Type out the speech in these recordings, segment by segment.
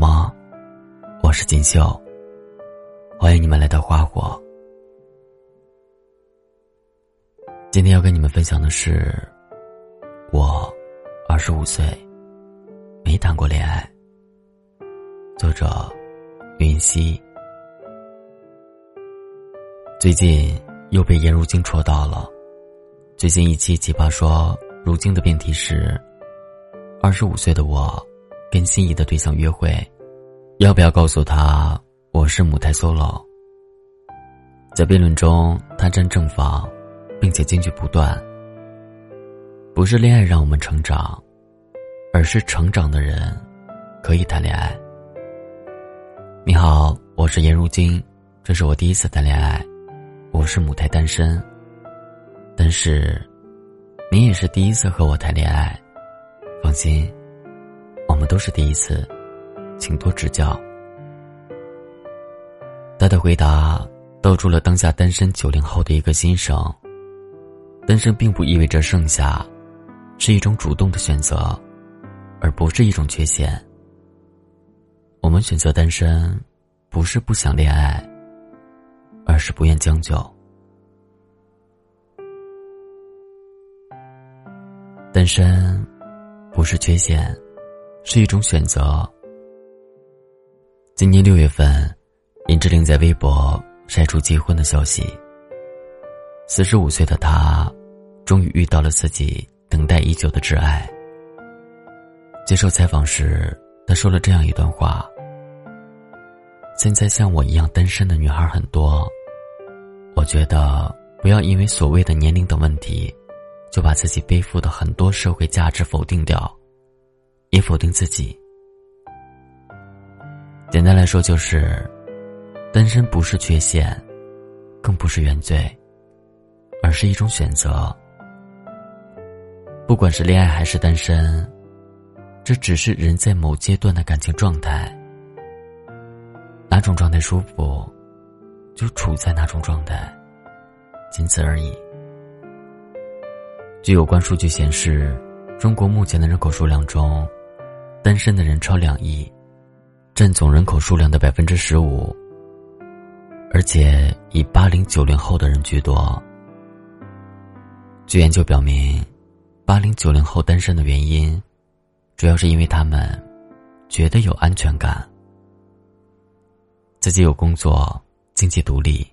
吗？我是锦绣。欢迎你们来到花火。今天要跟你们分享的是，我二十五岁，没谈过恋爱。作者云溪。最近又被颜如晶戳到了。最近一期奇葩说，如晶的辩题是：二十五岁的我，跟心仪的对象约会，要不要告诉他我是母胎 solo？在辩论中，他站正方，并且金句不断。不是恋爱让我们成长，而是成长的人可以谈恋爱。你好，我是颜如晶，这是我第一次谈恋爱。我是母胎单身，但是，你也是第一次和我谈恋爱。放心，我们都是第一次，请多指教。他的回答道出了当下单身九零后的一个心声：单身并不意味着剩下，是一种主动的选择，而不是一种缺陷。我们选择单身，不是不想恋爱。而是不愿将就。单身不是缺陷，是一种选择。今年六月份，林志玲在微博晒出结婚的消息。四十五岁的她，终于遇到了自己等待已久的挚爱。接受采访时，她说了这样一段话：“现在像我一样单身的女孩很多。”我觉得不要因为所谓的年龄等问题，就把自己背负的很多社会价值否定掉，也否定自己。简单来说，就是单身不是缺陷，更不是原罪，而是一种选择。不管是恋爱还是单身，这只是人在某阶段的感情状态。哪种状态舒服？就处在哪种状态，仅此而已。据有关数据显示，中国目前的人口数量中，单身的人超两亿，占总人口数量的百分之十五，而且以八零九零后的人居多。据研究表明，八零九零后单身的原因，主要是因为他们觉得有安全感，自己有工作。经济独立，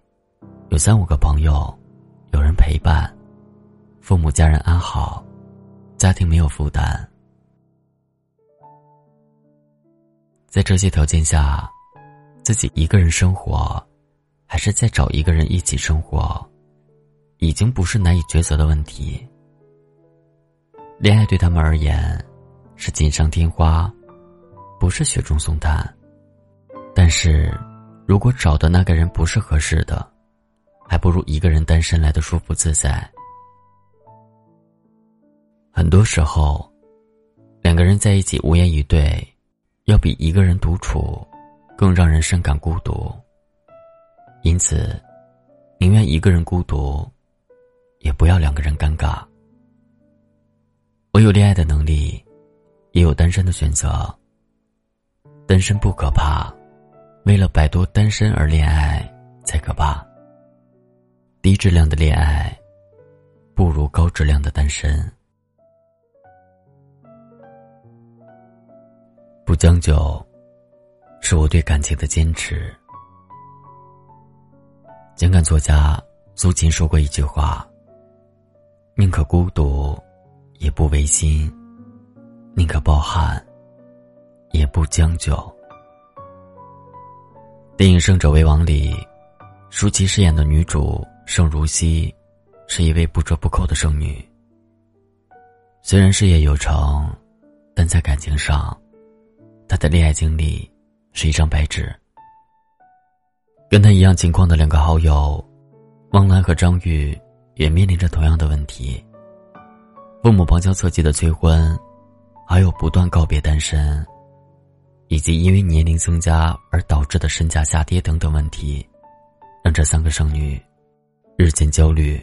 有三五个朋友，有人陪伴，父母家人安好，家庭没有负担。在这些条件下，自己一个人生活，还是再找一个人一起生活，已经不是难以抉择的问题。恋爱对他们而言，是锦上添花，不是雪中送炭。但是。如果找的那个人不是合适的，还不如一个人单身来的舒服自在。很多时候，两个人在一起无言以对，要比一个人独处更让人深感孤独。因此，宁愿一个人孤独，也不要两个人尴尬。我有恋爱的能力，也有单身的选择。单身不可怕。为了摆脱单身而恋爱才可怕。低质量的恋爱，不如高质量的单身。将就，是我对感情的坚持。情感作家苏秦说过一句话：“宁可孤独，也不违心；宁可抱憾，也不将就。”电影《胜者为王》里，舒淇饰演的女主盛如熙，是一位不折不扣的剩女。虽然事业有成，但在感情上，她的恋爱经历是一张白纸。跟她一样情况的两个好友，汪兰和张玉，也面临着同样的问题：父母旁敲侧击的催婚，还有不断告别单身。以及因为年龄增加而导致的身价下跌等等问题，让这三个剩女日渐焦虑。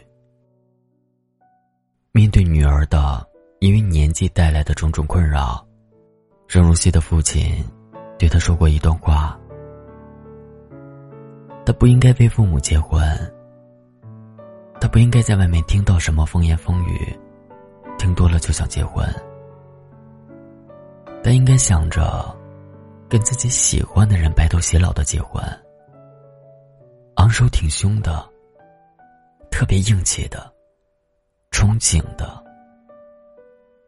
面对女儿的因为年纪带来的种种困扰，郑如熙的父亲对他说过一段话：他不应该为父母结婚，他不应该在外面听到什么风言风语，听多了就想结婚。他应该想着跟自己喜欢的人白头偕老的结婚，昂首挺胸的，特别硬气的，憧憬的，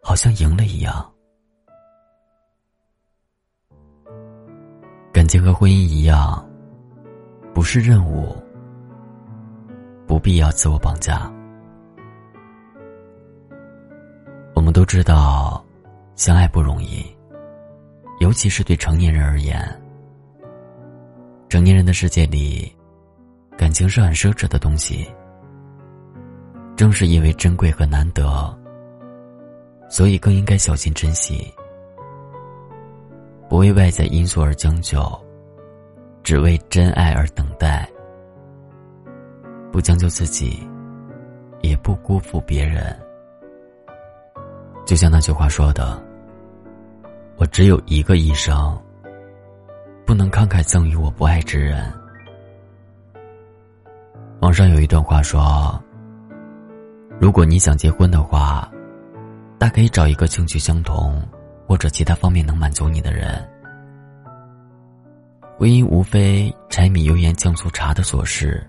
好像赢了一样。感情和婚姻一样，不是任务，不必要自我绑架。我们都知道，相爱不容易。尤其是对成年人而言，成年人的世界里，感情是很奢侈的东西。正是因为珍贵和难得，所以更应该小心珍惜，不为外在因素而将就，只为真爱而等待，不将就自己，也不辜负别人。就像那句话说的。我只有一个一生，不能慷慨赠予我不爱之人。网上有一段话说：“如果你想结婚的话，大可以找一个兴趣相同或者其他方面能满足你的人。婚姻无非柴米油盐酱醋茶的琐事。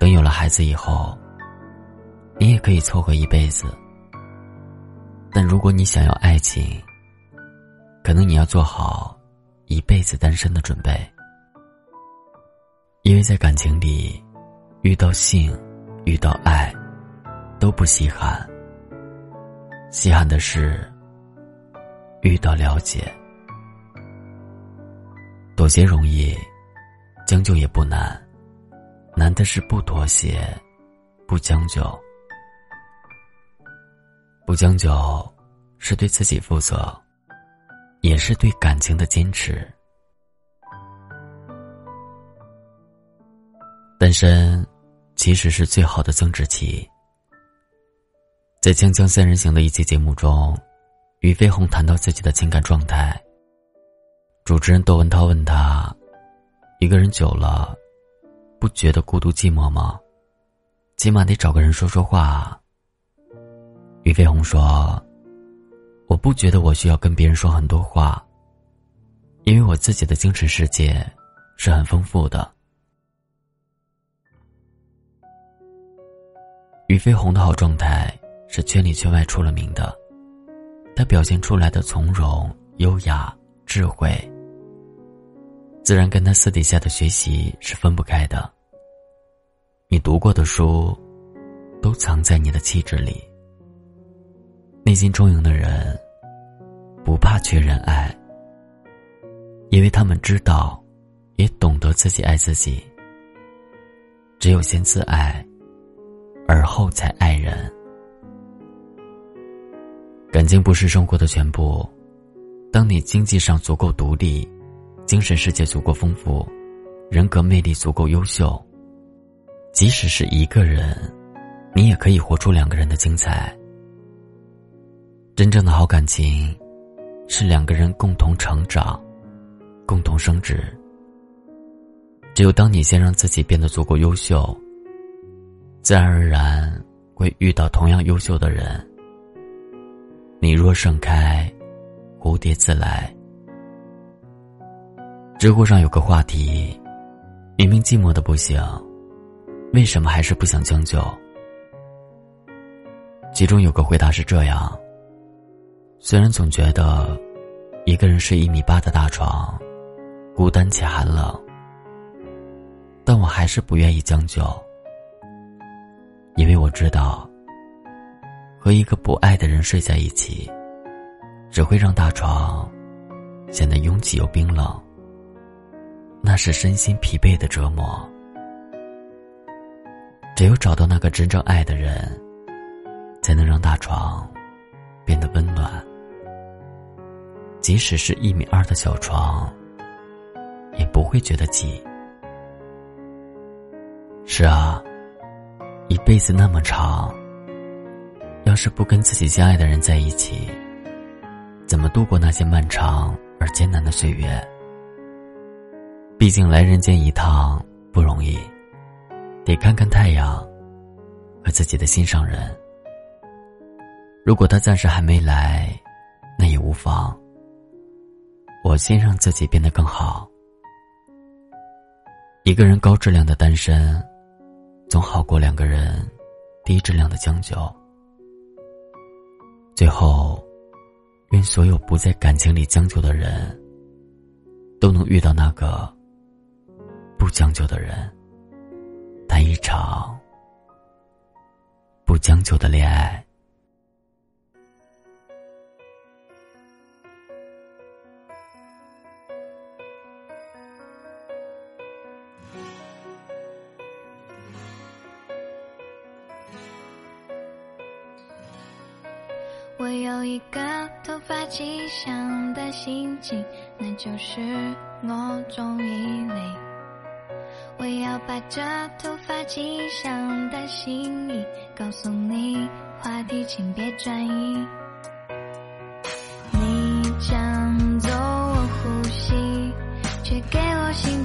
等有了孩子以后，你也可以凑合一辈子。但如果你想要爱情，”可能你要做好一辈子单身的准备，因为在感情里，遇到性、遇到爱，都不稀罕。稀罕的是遇到了解，妥协容易，将就也不难，难的是不妥协，不将就。不将就，是对自己负责。也是对感情的坚持。单身，其实是最好的增值期。在《锵锵三人行》的一期节目中，俞飞鸿谈到自己的情感状态。主持人窦文涛问他：“一个人久了，不觉得孤独寂寞吗？起码得找个人说说话。”俞飞鸿说。我不觉得我需要跟别人说很多话，因为我自己的精神世界是很丰富的。俞飞鸿的好状态是圈里圈外出了名的，他表现出来的从容、优雅、智慧，自然跟他私底下的学习是分不开的。你读过的书，都藏在你的气质里。内心充盈的人，不怕缺人爱，因为他们知道，也懂得自己爱自己。只有先自爱，而后才爱人。感情不是生活的全部，当你经济上足够独立，精神世界足够丰富，人格魅力足够优秀，即使是一个人，你也可以活出两个人的精彩。真正的好感情，是两个人共同成长，共同升值。只有当你先让自己变得足够优秀，自然而然会遇到同样优秀的人。你若盛开，蝴蝶自来。知乎上有个话题：明明寂寞的不行，为什么还是不想将就？其中有个回答是这样。虽然总觉得一个人睡一米八的大床孤单且寒冷，但我还是不愿意将就，因为我知道和一个不爱的人睡在一起，只会让大床显得拥挤又冰冷，那是身心疲惫的折磨。只有找到那个真正爱的人，才能让大床变得温暖。即使是一米二的小床，也不会觉得挤。是啊，一辈子那么长，要是不跟自己相爱的人在一起，怎么度过那些漫长而艰难的岁月。毕竟来人间一趟不容易，得看看太阳和自己的心上人。如果他暂时还没来，那也无妨。我先让自己变得更好。一个人高质量的单身，总好过两个人低质量的将就。最后，愿所有不在感情里将就的人，都能遇到那个不将就的人，谈一场不将就的恋爱。发奇想的心情，那就是我终于累。我要把这突发奇想的心意告诉你，话题请别转移。你抢走我呼吸，却给我心